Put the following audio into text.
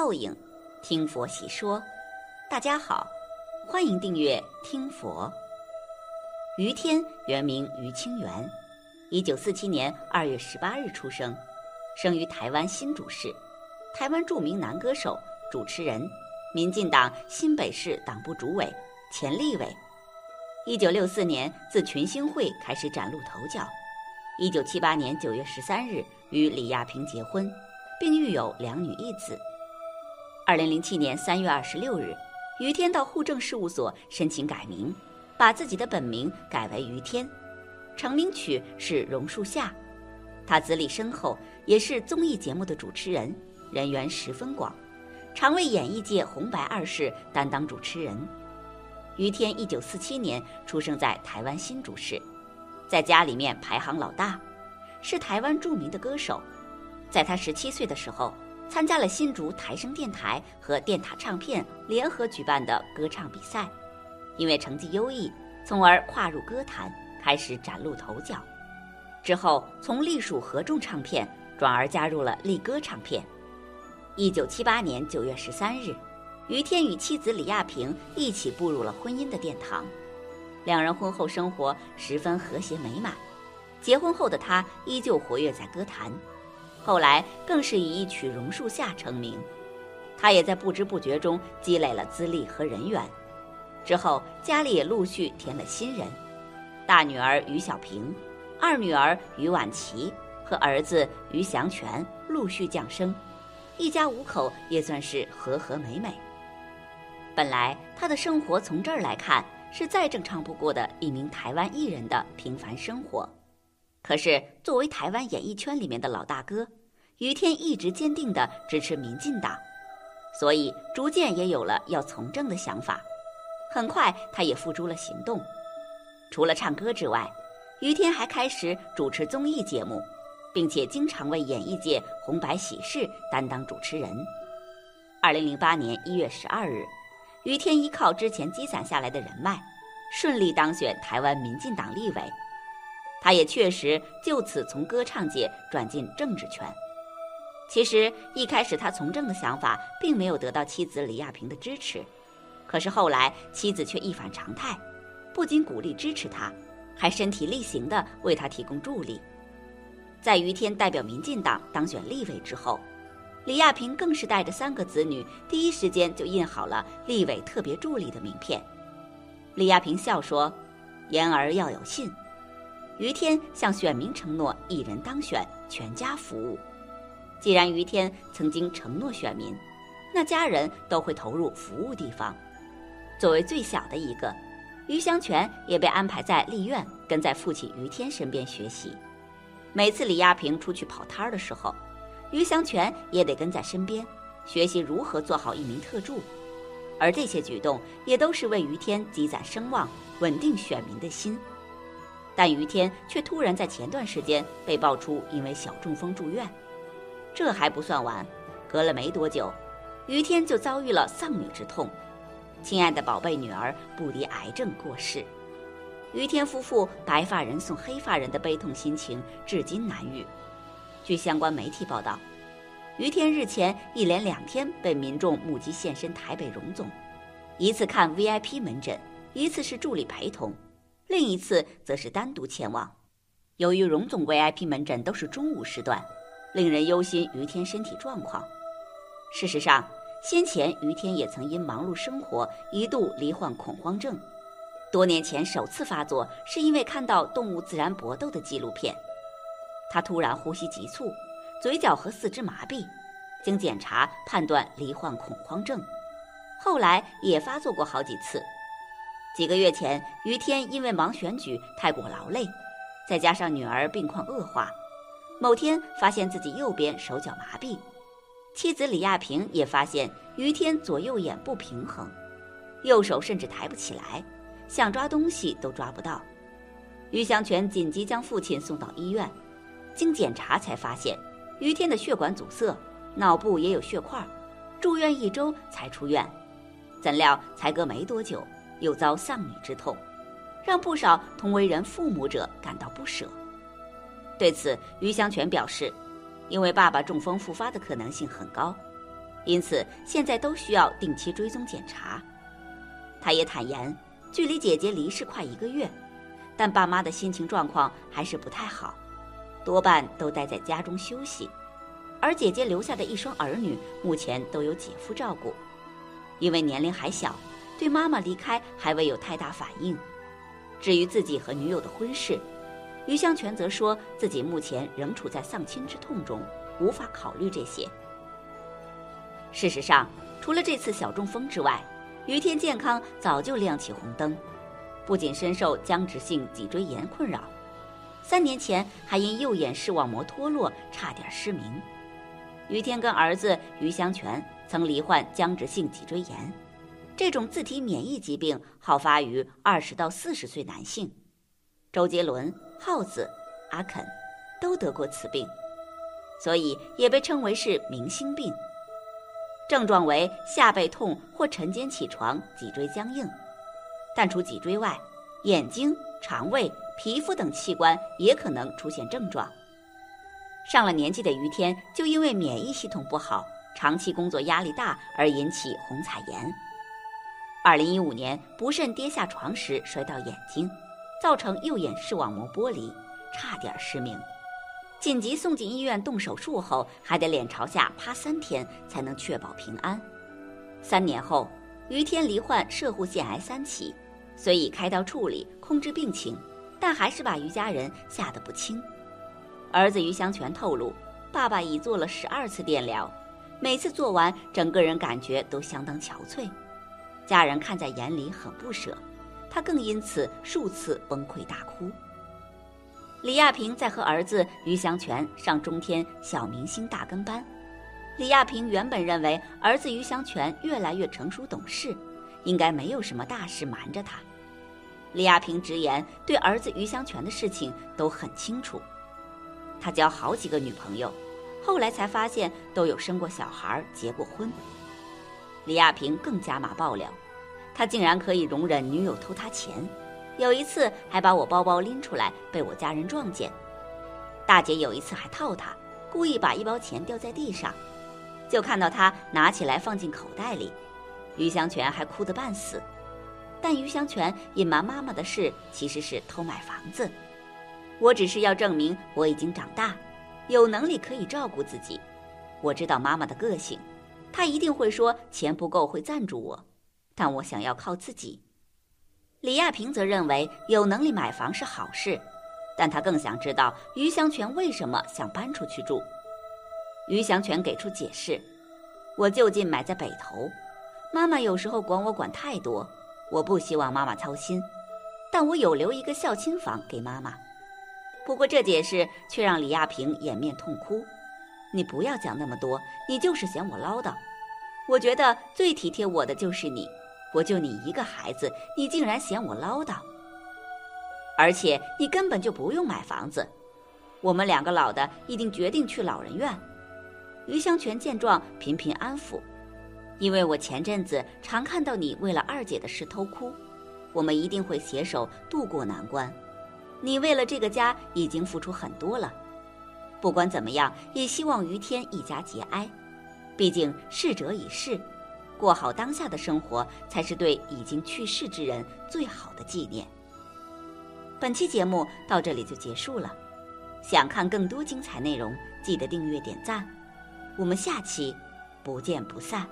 报应，听佛喜说。大家好，欢迎订阅听佛。于天原名于清源，一九四七年二月十八日出生，生于台湾新竹市，台湾著名男歌手、主持人，民进党新北市党部主委、前立委。一九六四年自群星会开始崭露头角，一九七八年九月十三日与李亚平结婚，并育有两女一子。二零零七年三月二十六日。于天到户政事务所申请改名，把自己的本名改为于天，成名曲是《榕树下》。他资历深厚，也是综艺节目的主持人，人缘十分广，常为演艺界红白二世担当主持人。于天一九四七年出生在台湾新竹市，在家里面排行老大，是台湾著名的歌手。在他十七岁的时候。参加了新竹台声电台和电塔唱片联合举办的歌唱比赛，因为成绩优异，从而跨入歌坛，开始崭露头角。之后从隶属合众唱片转而加入了力歌唱片。一九七八年九月十三日，于天与妻子李亚平一起步入了婚姻的殿堂，两人婚后生活十分和谐美满。结婚后的他依旧活跃在歌坛。后来更是以一曲《榕树下》成名，他也在不知不觉中积累了资历和人缘。之后家里也陆续添了新人，大女儿于小平，二女儿于婉琪和儿子于祥全陆续降生，一家五口也算是和和美美。本来他的生活从这儿来看是再正常不过的一名台湾艺人的平凡生活。可是，作为台湾演艺圈里面的老大哥，于天一直坚定的支持民进党，所以逐渐也有了要从政的想法。很快，他也付诸了行动。除了唱歌之外，于天还开始主持综艺节目，并且经常为演艺界红白喜事担当主持人。二零零八年一月十二日，于天依靠之前积攒下来的人脉，顺利当选台湾民进党立委。他也确实就此从歌唱界转进政治圈。其实一开始他从政的想法并没有得到妻子李亚平的支持，可是后来妻子却一反常态，不仅鼓励支持他，还身体力行地为他提供助力。在于天代表民进党当选立委之后，李亚平更是带着三个子女，第一时间就印好了立委特别助理的名片。李亚平笑说：“言儿要有信。”于天向选民承诺，一人当选，全家服务。既然于天曾经承诺选民，那家人都会投入服务地方。作为最小的一个，于香全也被安排在立院，跟在父亲于天身边学习。每次李亚平出去跑摊儿的时候，于香全也得跟在身边，学习如何做好一名特助。而这些举动也都是为于天积攒声望，稳定选民的心。但于天却突然在前段时间被爆出因为小中风住院，这还不算完，隔了没多久，于天就遭遇了丧女之痛，亲爱的宝贝女儿不敌癌症过世，于天夫妇白发人送黑发人的悲痛心情至今难愈。据相关媒体报道，于天日前一连两天被民众目击现身台北荣总，一次看 VIP 门诊，一次是助理陪同。另一次则是单独前往，由于荣总 VIP 门诊都是中午时段，令人忧心于天身体状况。事实上，先前于天也曾因忙碌生活一度罹患恐慌症，多年前首次发作是因为看到动物自然搏斗的纪录片，他突然呼吸急促，嘴角和四肢麻痹，经检查判断罹患恐慌症，后来也发作过好几次。几个月前，于天因为忙选举太过劳累，再加上女儿病况恶化，某天发现自己右边手脚麻痹。妻子李亚平也发现于天左右眼不平衡，右手甚至抬不起来，想抓东西都抓不到。于祥全紧急将父亲送到医院，经检查才发现于天的血管阻塞，脑部也有血块，住院一周才出院。怎料才隔没多久。又遭丧女之痛，让不少同为人父母者感到不舍。对此，于香全表示，因为爸爸中风复发的可能性很高，因此现在都需要定期追踪检查。他也坦言，距离姐姐离世快一个月，但爸妈的心情状况还是不太好，多半都待在家中休息。而姐姐留下的一双儿女目前都由姐夫照顾，因为年龄还小，对妈妈离开还未有太大反应。至于自己和女友的婚事，余香泉则说自己目前仍处在丧亲之痛中，无法考虑这些。事实上，除了这次小中风之外，于天健康早就亮起红灯，不仅深受僵直性脊椎炎困扰，三年前还因右眼视网膜脱落差点失明。于天跟儿子于香泉曾罹患僵直性脊椎炎，这种自体免疫疾病好发于二十到四十岁男性。周杰伦、耗子、阿肯都得过此病，所以也被称为是明星病。症状为下背痛或晨间起床脊椎僵硬，但除脊椎外，眼睛、肠胃、皮肤等器官也可能出现症状。上了年纪的于天，就因为免疫系统不好，长期工作压力大而引起红彩炎。二零一五年不慎跌下床时摔到眼睛，造成右眼视网膜剥离，差点失明。紧急送进医院动手术后，还得脸朝下趴三天才能确保平安。三年后，于天罹患射护腺癌三期，虽已开刀处理控制病情，但还是把于家人吓得不轻。儿子于香全透露，爸爸已做了十二次电疗，每次做完，整个人感觉都相当憔悴，家人看在眼里很不舍，他更因此数次崩溃大哭。李亚平在和儿子于香全上中天小明星大跟班，李亚平原本认为儿子于香全越来越成熟懂事，应该没有什么大事瞒着他。李亚平直言，对儿子于香全的事情都很清楚。他交好几个女朋友，后来才发现都有生过小孩、结过婚。李亚平更加码爆料，他竟然可以容忍女友偷他钱，有一次还把我包包拎出来被我家人撞见。大姐有一次还套他，故意把一包钱掉在地上，就看到他拿起来放进口袋里。于香泉还哭得半死，但于香泉隐瞒妈妈的事其实是偷买房子。我只是要证明我已经长大，有能力可以照顾自己。我知道妈妈的个性，他一定会说钱不够会赞助我，但我想要靠自己。李亚平则认为有能力买房是好事，但他更想知道于祥全为什么想搬出去住。于祥全给出解释：我就近买在北头，妈妈有时候管我管太多，我不希望妈妈操心，但我有留一个孝亲房给妈妈。不过这解释却让李亚平掩面痛哭。你不要讲那么多，你就是嫌我唠叨。我觉得最体贴我的就是你，我就你一个孩子，你竟然嫌我唠叨。而且你根本就不用买房子，我们两个老的已经决定去老人院。余香泉见状频频安抚，因为我前阵子常看到你为了二姐的事偷哭，我们一定会携手度过难关。你为了这个家已经付出很多了，不管怎么样，也希望于天一家节哀。毕竟逝者已逝，过好当下的生活才是对已经去世之人最好的纪念。本期节目到这里就结束了，想看更多精彩内容，记得订阅点赞。我们下期不见不散。